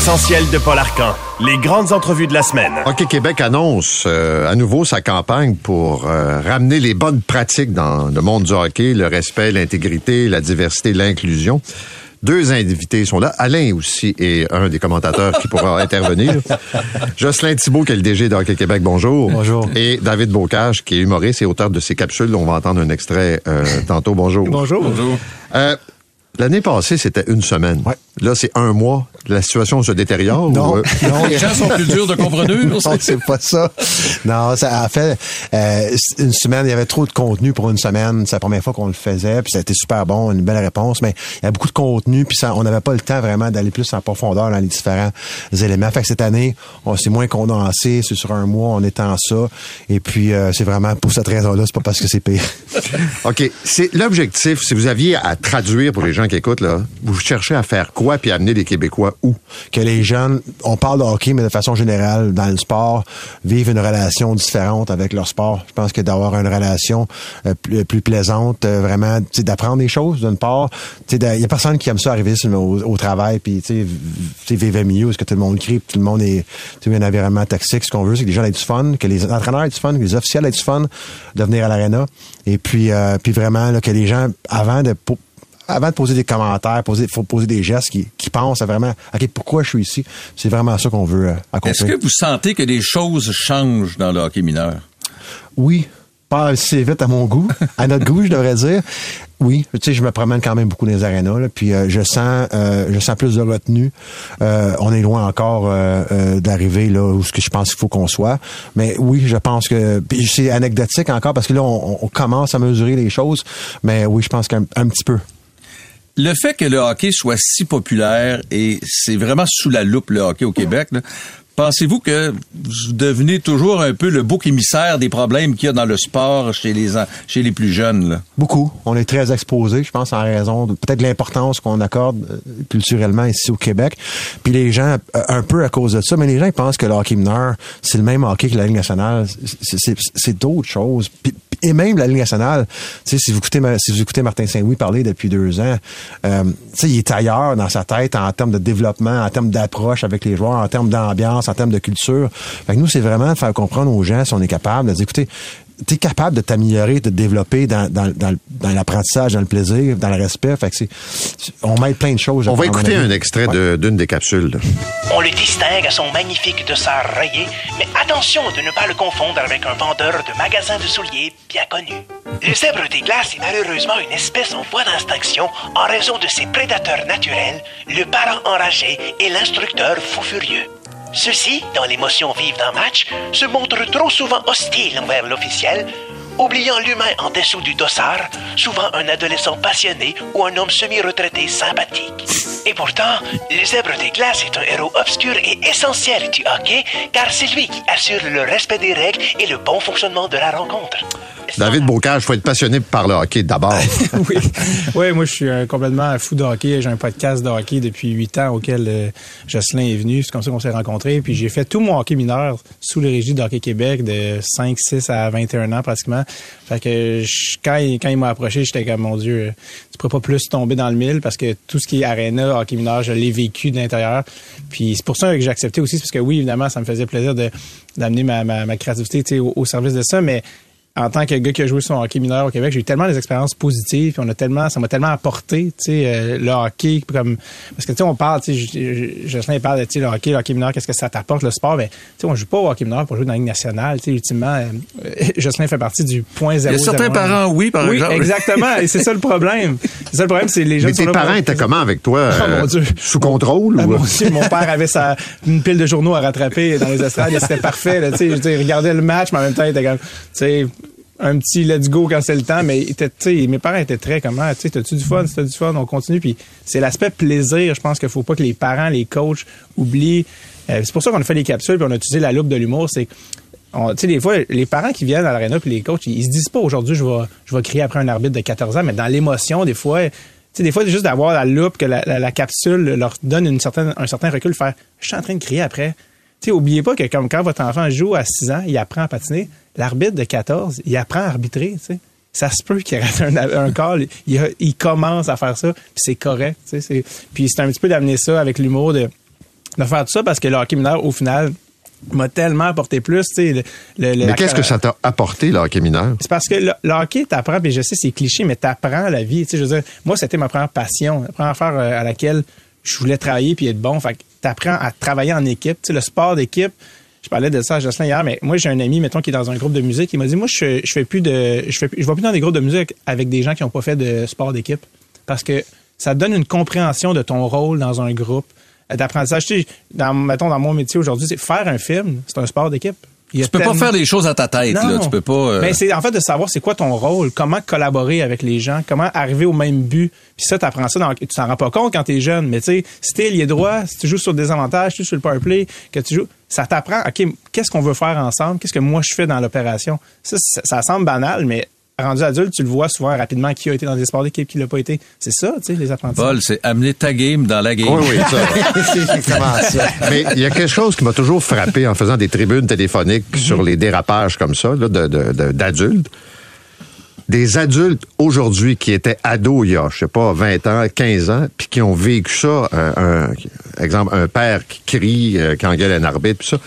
L'essentiel de Paul Arcan. Les grandes entrevues de la semaine. Hockey Québec annonce euh, à nouveau sa campagne pour euh, ramener les bonnes pratiques dans le monde du hockey, le respect, l'intégrité, la diversité, l'inclusion. Deux invités sont là. Alain aussi est un des commentateurs qui pourra intervenir. Jocelyn Thibault, qui est le DG de Hockey Québec, bonjour. Bonjour. Et David Bocage, qui est humoriste et auteur de ces capsules. On va entendre un extrait euh, tantôt. Bonjour. Bonjour. Bonjour. L'année passée, c'était une semaine. Là, c'est un mois. La situation se détériore? Non, ou, euh? non. Les gens sont plus durs de comprendre. non, c'est pas ça. Non, ça a fait euh, une semaine, il y avait trop de contenu pour une semaine. C'est la première fois qu'on le faisait, puis ça a été super bon, une belle réponse, mais il y a beaucoup de contenu, puis ça, on n'avait pas le temps vraiment d'aller plus en profondeur dans les différents éléments. Fait que cette année, on s'est moins condensé, c'est sur un mois, on étend ça, et puis euh, c'est vraiment pour cette raison-là, c'est pas parce que c'est pire. OK. C'est l'objectif, si vous aviez à traduire pour les gens qui écoutent, là, vous cherchez à faire quoi puis amener les Québécois Que les jeunes, on parle de hockey, mais de façon générale, dans le sport, vivent une relation différente avec leur sport. Je pense que d'avoir une relation euh, plus, plus, plaisante, euh, vraiment, d'apprendre des choses, d'une part. Il y a personne qui aime ça arriver au, travail, puis tu sais, vivre mieux, est-ce que tout le monde crie, tout le monde est, un environnement toxique. Ce qu'on veut, c'est que les gens aient du fun, que les entraîneurs aient du fun, que les officiels aient du fun de venir à l'aréna. Et puis, euh, puis vraiment, que les gens, avant de avant de poser des commentaires, il faut poser des gestes qui, qui pensent à vraiment, OK, pourquoi je suis ici? C'est vraiment ça qu'on veut euh, accomplir. Est-ce que vous sentez que les choses changent dans le hockey mineur? Oui, pas assez vite à mon goût, à notre goût, je devrais dire. Oui, tu sais, je me promène quand même beaucoup dans les arénas, là, puis euh, je sens, euh, je sens plus de retenue. Euh, on est loin encore d'arriver là où ce que je pense qu'il faut qu'on soit, mais oui, je pense que c'est anecdotique encore parce que là, on, on, commence à mesurer les choses, mais oui, je pense qu'un un petit peu le fait que le hockey soit si populaire et c'est vraiment sous la loupe le hockey au Québec, Pensez-vous que vous devenez toujours un peu le bouc émissaire des problèmes qu'il y a dans le sport chez les chez les plus jeunes? Beaucoup. On est très exposé, je pense, en raison de peut-être l'importance qu'on accorde euh, culturellement ici au Québec. Puis les gens, euh, un peu à cause de ça, mais les gens pensent que le hockey mineur, c'est le même hockey que la Ligue nationale. C'est d'autres choses. Et même la Ligue nationale, si vous écoutez si vous écoutez Martin Saint-Louis parler depuis deux ans, euh, il est ailleurs dans sa tête en termes de développement, en termes d'approche avec les joueurs, en termes d'ambiance, en termes de culture. Fait que nous, c'est vraiment de faire comprendre aux gens si on est capable de dire, écoutez, tu es capable de t'améliorer, de te développer dans, dans, dans, dans l'apprentissage, dans le plaisir, dans le respect. Fait que c'est, on met plein de choses. On va écouter un extrait ouais. d'une des capsules. On le distingue à son magnifique dossard rayé, mais attention de ne pas le confondre avec un vendeur de magasins de souliers bien connu. Le zèbre des glaces est malheureusement une espèce en voie d'extinction en raison de ses prédateurs naturels, le parent enragé et l'instructeur fou furieux. Ceux-ci, dans l'émotion vive d'un match, se montrent trop souvent hostiles envers l'officiel, oubliant l'humain en dessous du dossard, souvent un adolescent passionné ou un homme semi-retraité sympathique. Et pourtant, le zèbre des glaces est un héros obscur et essentiel du hockey, car c'est lui qui assure le respect des règles et le bon fonctionnement de la rencontre. David Bocage, faut être passionné par le hockey d'abord. oui. oui, moi je suis euh, complètement fou de hockey. J'ai un podcast de hockey depuis huit ans auquel euh, Jocelyn est venu. C'est comme ça qu'on s'est rencontrés. Puis j'ai fait tout mon hockey mineur sous le régime de Hockey Québec de 5, 6 à 21 ans pratiquement. Fait que je- quand, il- quand il m'a approché, j'étais comme mon Dieu, tu pourrais pas plus tomber dans le mille parce que tout ce qui est arena, hockey mineur, je l'ai vécu de l'intérieur. Puis c'est pour ça que j'ai accepté aussi, parce que oui, évidemment, ça me faisait plaisir de d'amener ma, ma, ma créativité au, au service de ça, mais en tant que gars qui a joué sur le hockey mineur au Québec, j'ai eu tellement des expériences positives, puis on a tellement, ça m'a tellement apporté, tu sais, euh, le hockey, comme parce que tu sais, on parle, tu sais, Jocelyn parle de tu sais, le hockey, le hockey mineur, qu'est-ce que ça t'apporte, le sport, ben, tu sais, on joue pas au hockey mineur pour jouer dans la Ligue nationale, tu sais, ultimement, euh, Jocelyn fait partie du point zéro. Il y a certains parents, oui, par oui, exemple. exactement, et c'est ça le problème. C'est ça le problème, c'est les gens Mais tes parents étaient comment avec toi? Oh, euh, mon Dieu. Sous contrôle? Ah, ou... mon Dieu, mon père avait sa, une pile de journaux à rattraper dans les estrades et c'était parfait. Là, tu sais, je veux dire, il regardait le match, mais en même temps, il était comme, tu sais, un petit let's go quand c'est le temps. Mais était, tu mes parents étaient très comment, tu sais, t'as-tu du fun, t'as du fun, on continue. Puis c'est l'aspect plaisir, je pense qu'il faut pas que les parents, les coachs oublient. Euh, c'est pour ça qu'on a fait les capsules puis on a utilisé la loupe de l'humour. C'est tu sais, des fois, les parents qui viennent à l'aréna puis les coachs, ils, se disent pas aujourd'hui, je vais, je vais crier après un arbitre de 14 ans, mais dans l'émotion, des fois, tu sais, des fois, juste d'avoir la loupe, que la, la- la capsule leur donne une certaine, un certain recul, faire, je suis en train de crier après. Sais, oubliez pas que comme quand votre enfant joue à 6 ans, il apprend à patiner, l'arbitre de 14, il apprend à arbitrer, tu sais. Ça se peut qu'il rate un, un call, il, il commence à faire ça, puis c'est correct, tu sais. c'est- Puis c'est un petit peu d'amener ça avec l'humour de, de faire tout ça parce que le hockey mineur, au final, m'a tellement apporté plus, le- le- Mais qu'est-ce que ça t'a apporté, le hockey mineur? c'est parce que le, le hockey, t'apprends, puis je sais, c'est cliché, mais t'apprends la vie. Je veux dire, moi, c'était ma première passion, la première affaire euh, à laquelle je voulais travailler puis être bon. Fait que t'apprends à travailler en équipe. Tu sais, le sport d'équipe, je parlais de ça à Jocelyn hier, mais moi, j'ai un ami, mettons, qui est dans un groupe de musique, il m'a dit, moi, je, je fais plus de, je fais, je vais plus dans des groupes de musique avec des gens qui n'ont pas fait de sport d'équipe. Parce que ça donne une compréhension de ton rôle dans un groupe, euh, d'apprentissage. Tu sais, dans, mettons, dans mon métier aujourd'hui, c'est faire un film, c'est un sport d'équipe. Tu peux pas faire les choses à ta tête, là. Tu peux pas. euh, mais c'est en fait de savoir c'est quoi ton rôle, comment collaborer avec les gens, comment arriver au même but. Puis ça, tu apprends ça, dans, tu t'en rends pas compte quand tu es jeune, mais tu sais, si t'es lié droit, si tu joues sur des avantages, si tu joues sur le power play, que tu joues, ça t'apprend, OK, qu'est-ce qu'on veut faire ensemble, qu'est-ce que moi je fais dans l'opération? Ça, ça, ça semble banal, mais rendu adulte, tu le vois souvent rapidement qui a été dans des sports d'équipe, qui l'a pas été. C'est ça, tu sais, les apprentissages. Paul, c'est amener ta game dans la game. Oui, oui, ça. Mais il y a quelque chose qui m'a toujours frappé en faisant des tribunes téléphoniques sur les dérapages comme ça, là, de- de- de- d'adultes. Des adultes aujourd'hui qui étaient ados il y a, je sais pas, 20 ans, 15 ans, puis qui ont vécu ça, un, un- exemple, un père qui crie, euh, qui engueule un arbitre, puis ça.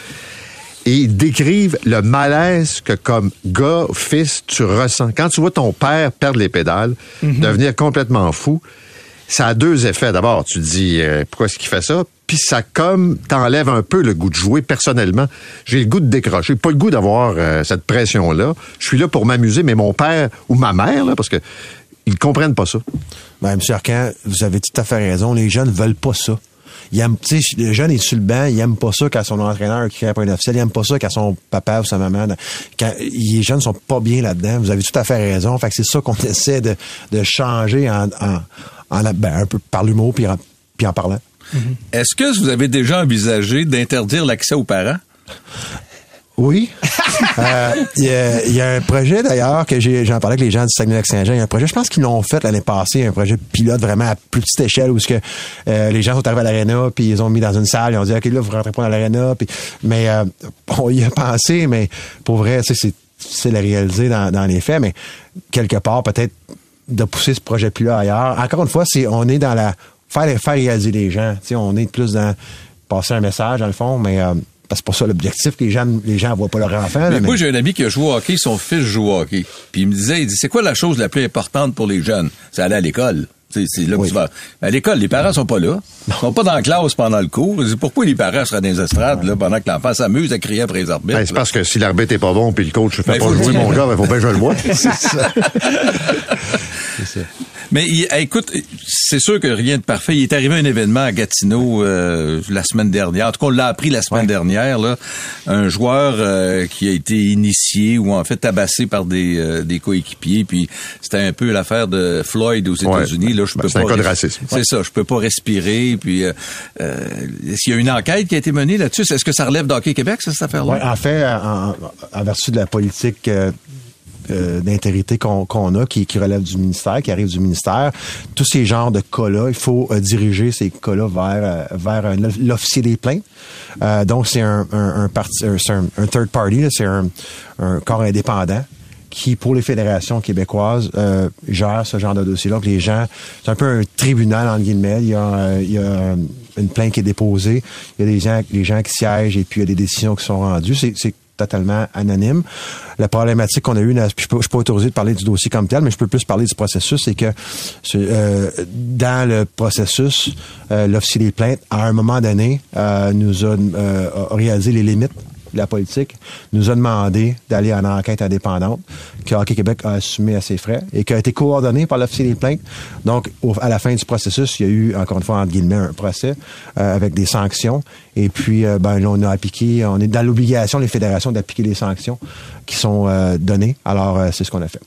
Et ils décrivent le malaise que comme gars, fils, tu ressens. Quand tu vois ton père perdre les pédales, devenir complètement fou, ça a deux effets. D'abord, tu te dis euh, pourquoi est-ce qu'il fait ça, puis ça comme t'enlève un peu le goût de jouer personnellement. J'ai le goût de décrocher, pas le goût d'avoir euh, cette pression là. Je suis là pour m'amuser, mais mon père ou ma mère là, parce que ils comprennent pas ça. Ben, M. Arcan, vous avez tout à fait raison. Les jeunes veulent pas ça. Tu sais, le jeune est sur le banc, il aime pas ça quand son entraîneur qui après un officiel, il aime pas ça quand son papa ou sa maman, les jeunes sont pas bien là-dedans. Vous avez tout à fait raison. Fait que c'est ça qu'on essaie de, changer en, ben, un peu par l'humour puis en parlant. Est-ce que vous avez déjà envisagé d'interdire l'accès aux parents? Oui. Euh, Il y, y a un projet d'ailleurs que j'en parlais avec les gens du Saguenay-Lac-Saint-Jean. Il y a un projet, je pense qu'ils l'ont fait l'année passée, un projet pilote vraiment à plus petite échelle où ce que euh, les gens sont arrivés à l'aréna puis ils ont mis dans une salle, ils ont dit ok là vous rentrez pas dans l'aréna mais euh, on y a pensé mais pour vrai c'est c'est la réaliser dans, dans les faits mais quelque part peut-être de pousser ce projet là ailleurs. Encore une fois, c'est on est dans la faire réaliser les gens. On est plus dans passer un message dans le fond, mais euh, parce que c'est pour ça l'objectif que les gens les gens voient pas leur enfant. là, Mais moi, mais- j'ai un ami qui a joué au hockey, son fils joue au hockey. Puis il me disait, il dit, c'est quoi la chose la plus importante pour les jeunes? C'est aller à l'école. C'est c'est là que tu vas. À l'école, les parents sont pas là. Ils sont pas dans la classe pendant le cours. Il dit, pourquoi les parents seraient dans les estrades, là, pendant que l'enfant s'amuse à crier après les arbitres? Ben, c'est parce que si l'arbitre est pas bon puis le coach ne fait Ben, pas jouer mon gars, il faut bien que je le vois. c'est ça. Mais il- écoute, c'est sûr que rien de parfait. Il est arrivé un événement à Gatineau euh, la semaine dernière. En tout cas, on l'a appris la semaine dernière. Là, un joueur euh, qui a été initié ou en fait tabassé par des, euh, des coéquipiers. Puis c'était un peu l'affaire de Floyd aux Ouais. États-Unis. Là, je Ben, peux c'est un pas cas de racisme. C'est ça. Je peux pas respirer. Puis euh, euh, est-ce qu'il y a une enquête qui a été menée là-dessus Est-ce que ça relève d'Hockey Québec, ça, cette affaire-là? Ouais, en fait, en, en vertu de la politique euh, d'intégrité qu'on a, qui, qui relève du ministère, qui arrive du ministère. Tous ces genres de cas-là, il faut euh, diriger ces cas-là vers, euh, vers l'officier des plaintes. Euh, donc, c'est un, un, un, un- un- third party, c'est un, un corps indépendant qui, pour les fédérations québécoises, gère ce genre de dossier-là. Les gens, c'est un peu un tribunal, en guillemets. Il y a, il y a une plainte qui est déposée. Il y a des gens, des gens qui siègent et puis il y a des décisions qui sont rendues. C'est totalement anonyme. La problématique qu'on a eue, je ne suis pas autorisé de parler du dossier comme tel, mais je peux plus parler du processus, c'est que euh, dans le processus, euh, l'officier des plaintes, à un moment donné, euh, nous a réalisé les limites de la politique, nous a demandé d'aller en enquête indépendante, que Hockey Québec a assumé à ses frais et qui a été coordonné par l'officier des plaintes. Donc, au- à la fin du processus, il y a eu, encore une fois, entre guillemets, un procès euh, avec des sanctions. Et puis, euh, ben, là, on a appliqué, on est dans l'obligation, les fédérations, d'appliquer les sanctions qui sont euh, données. Alors, c'est ce qu'on a fait.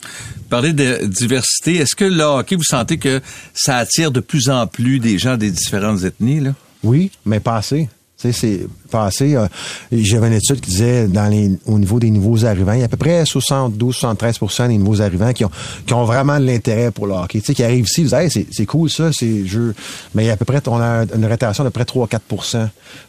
Parler de diversité, est-ce que le hockey, vous sentez que ça attire de plus en plus des gens des différentes ethnies, là? Oui, mais pas assez. C'est passé. euh, J'avais une étude qui disait dans les, au niveau des nouveaux arrivants, il y a à peu près 72-73% des nouveaux arrivants qui ont, qui ont vraiment de l'intérêt pour le hockey. Tu sais, qui arrivent ici, ils disent hey, c'est, c'est cool ça, c'est jeu. Mais il y a à peu près, on a une rétention de près 3-4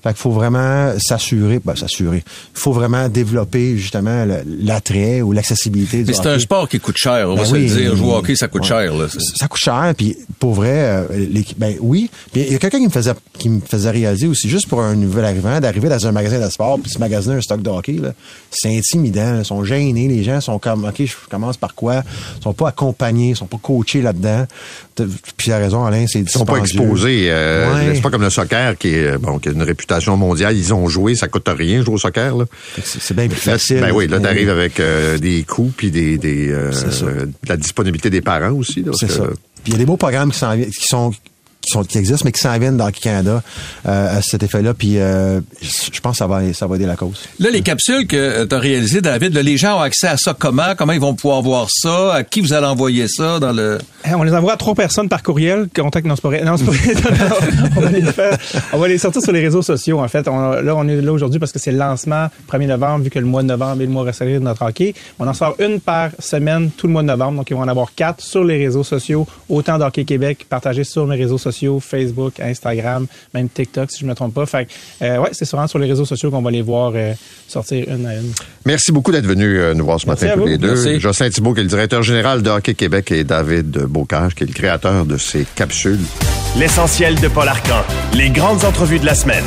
Fait qu'il faut vraiment s'assurer, ben, s'assurer. Il faut vraiment développer justement l'attrait ou l'accessibilité du Mais c'est un sport qui coûte cher, on Ben va oui, se le dire. Jouer au hockey, ça coûte ouais. cher, là. Ça coûte cher, puis pour vrai, euh, les- ben oui. Puis il y a quelqu'un qui me faisait qui me faisait réaliser aussi, juste pour un nouvel arrivant, d'arriver dans un magasin de sport puis se magasiner un stock de hockey, c'est intimidant. là. Ils sont gênés, les gens sont comme OK, je commence par quoi? Ils sont pas accompagnés, ils sont pas coachés là-dedans. Puis la raison, Alain, c'est Ils sont pas exposés. euh, Ouais. C'est pas comme le soccer qui, est, euh, bon, qui a une réputation mondiale. Ils ont joué, ça coûte rien jouer au soccer. C'est bien plus facile. Ben oui, là, t'arrives avec euh, des coûts puis des, des euh, la disponibilité des parents aussi. C'est ça. Puis il y a des beaux programmes qui sont qui sont qui existent mais qui s'en viennent dans le Canada euh, à cet effet-là puis euh, je pense que ça va ça va aider la cause. Là, les capsules que tu as réalisées, David, là, les gens ont accès à ça comment? Comment ils vont pouvoir voir ça? À qui vous allez envoyer ça dans le... Eh, On les envoie à trois personnes par courriel. Contact, non, c'est pas vrai. Non, c'est pas vrai. on, va les faire- on va les sortir sur les réseaux sociaux, en fait. On- là, on est là aujourd'hui parce que c'est le lancement 1er novembre, vu que le mois de novembre est le mois resserré de notre hockey. On en sort une par semaine tout le mois de novembre. Donc, ils vont en avoir quatre sur les réseaux sociaux, autant d'Hockey Québec, partagés sur mes réseaux sociaux, Facebook, Instagram, même TikTok, si je ne me trompe pas. Fait euh, ouais, c'est sûrement sur les réseaux sociaux qu'on va les voir euh, sortir une à une. Merci beaucoup d'être venu euh, nous voir ce Merci matin tous vous. les deux. Merci. Jocelyn Thibault, qui est le directeur général de Hockey Québec, et David Bocage, qui est le créateur de ces capsules. L'essentiel de Paul Arcan. Les grandes entrevues de la semaine.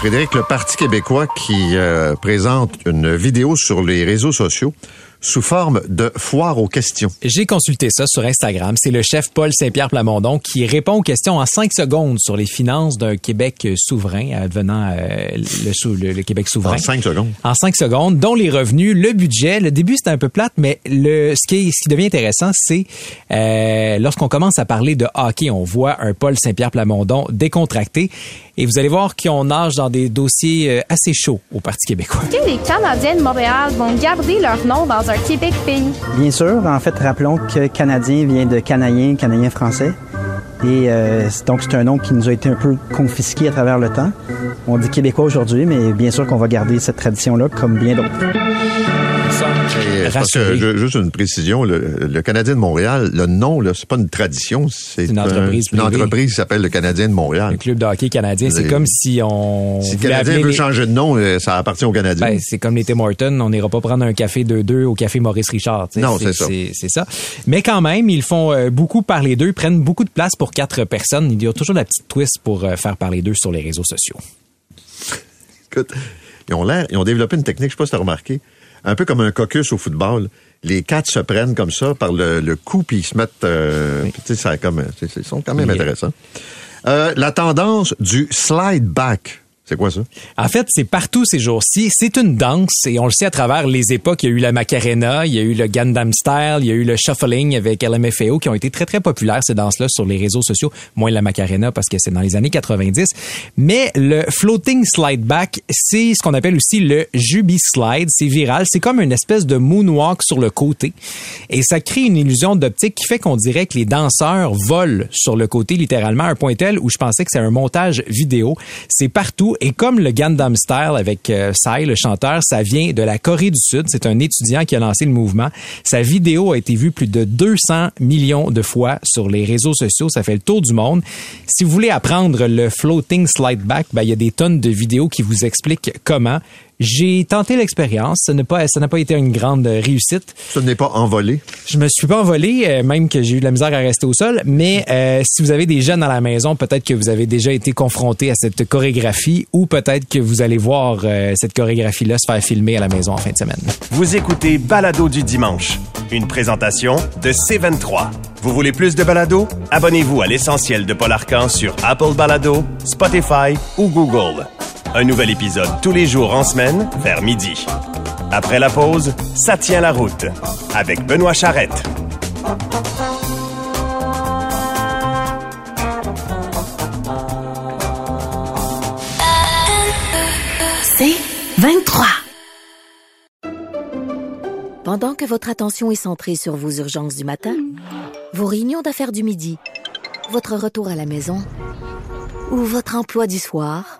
Frédéric, le Parti québécois qui euh, présente une vidéo sur les réseaux sociaux sous forme de foire aux questions. J'ai consulté ça sur Instagram. C'est le chef Paul Saint-Pierre Plamondon qui répond aux questions en cinq secondes sur les finances d'un Québec souverain, advenant euh, le, sou- le- le Québec souverain. En cinq secondes. En cinq secondes, dont les revenus, le budget. Le début, c'était un peu plate, mais le, ce, qui, est- ce qui devient intéressant, c'est euh, lorsqu'on commence à parler de hockey, on voit un Paul Saint-Pierre Plamondon décontracté. Et vous allez voir qu'on nage dans des dossiers euh, assez chauds au Parti québécois. Est-ce que les Canadiens de Montréal vont garder leur nom dans Bien sûr, en fait, rappelons que Canadien vient de Canadien, Canadien français. Et euh, donc, c'est un nom qui nous a été un peu confisqué à travers le temps. On dit québécois aujourd'hui, mais bien sûr qu'on va garder cette tradition-là comme bien d'autres. Euh, que, juste une précision, le, le Canadien de Montréal, le nom, là, c'est pas une tradition, c'est une un- entreprise une entreprise qui s'appelle le Canadien de Montréal. Le club de hockey canadien, c'est Les- comme si on Si le Canadien veut les- changer de nom, euh, ça appartient au Canadien. Ben, c'est comme les Tim Hortons, on n'ira pas prendre un café 2-2 au café Maurice Richard. Non, c'est ça. C'est ça. Mais quand même, ils font euh, beaucoup parler d'eux, ils prennent beaucoup de place pour quatre personnes. Il y a toujours la petite twist pour faire parler d'eux sur les réseaux sociaux. Écoute, ils ont l'air, ils ont développé une technique, je sais pas si tu as remarqué, un peu comme un caucus au football. Les quatre se prennent comme ça par le, le cou, puis ils se mettent, euh, ça comme, c'est- ils sont quand même Oui. intéressants. Euh, la tendance du slide back, c'est quoi ça? En fait, c'est partout ces jours-ci. C'est une danse et on le sait à travers les époques. Il y a eu la Macarena, il y a eu le Gundam Style, il y a eu le Shuffling avec LMFAO qui ont été très, très populaires, ces danses-là, sur les réseaux sociaux. Moins la Macarena parce que c'est dans les années 90. Mais le floating slide back, c'est ce qu'on appelle aussi le Jubi slide. C'est viral. C'est comme une espèce de moonwalk sur le côté. Et ça crée une illusion d'optique qui fait qu'on dirait que les danseurs volent sur le côté littéralement un point tel où je pensais que c'est un montage vidéo. C'est partout Et comme le Gundam Style avec euh, Psy, le chanteur, ça vient de la Corée du Sud. C'est un étudiant qui a lancé le mouvement. Sa vidéo a été vue plus de 200 millions de fois sur les réseaux sociaux. Ça fait le tour du monde. Si vous voulez apprendre le floating slide back, ben, il y a des tonnes de vidéos qui vous expliquent comment. J'ai tenté l'expérience. Ça n'a pas, ça n'a pas été une grande réussite. Ça n'est pas envolé. Je me suis pas envolé, euh, même que j'ai eu de la misère à rester au sol. Mais euh, si vous avez des jeunes à la maison, peut-être que vous avez déjà été confronté à cette chorégraphie ou peut-être que vous allez voir euh, cette chorégraphie-là se faire filmer à la maison en fin de semaine. Vous écoutez Balado du dimanche, une présentation de C23. Vous voulez plus de balado? Abonnez-vous à l'essentiel de Paul Arcan sur Apple Balado, Spotify ou Google. Un nouvel épisode tous les jours en vers midi. Après la pause, ça tient la route avec Benoît Charrette. C'est 23. Pendant que votre attention est centrée sur vos urgences du matin, vos réunions d'affaires du midi, votre retour à la maison ou votre emploi du soir,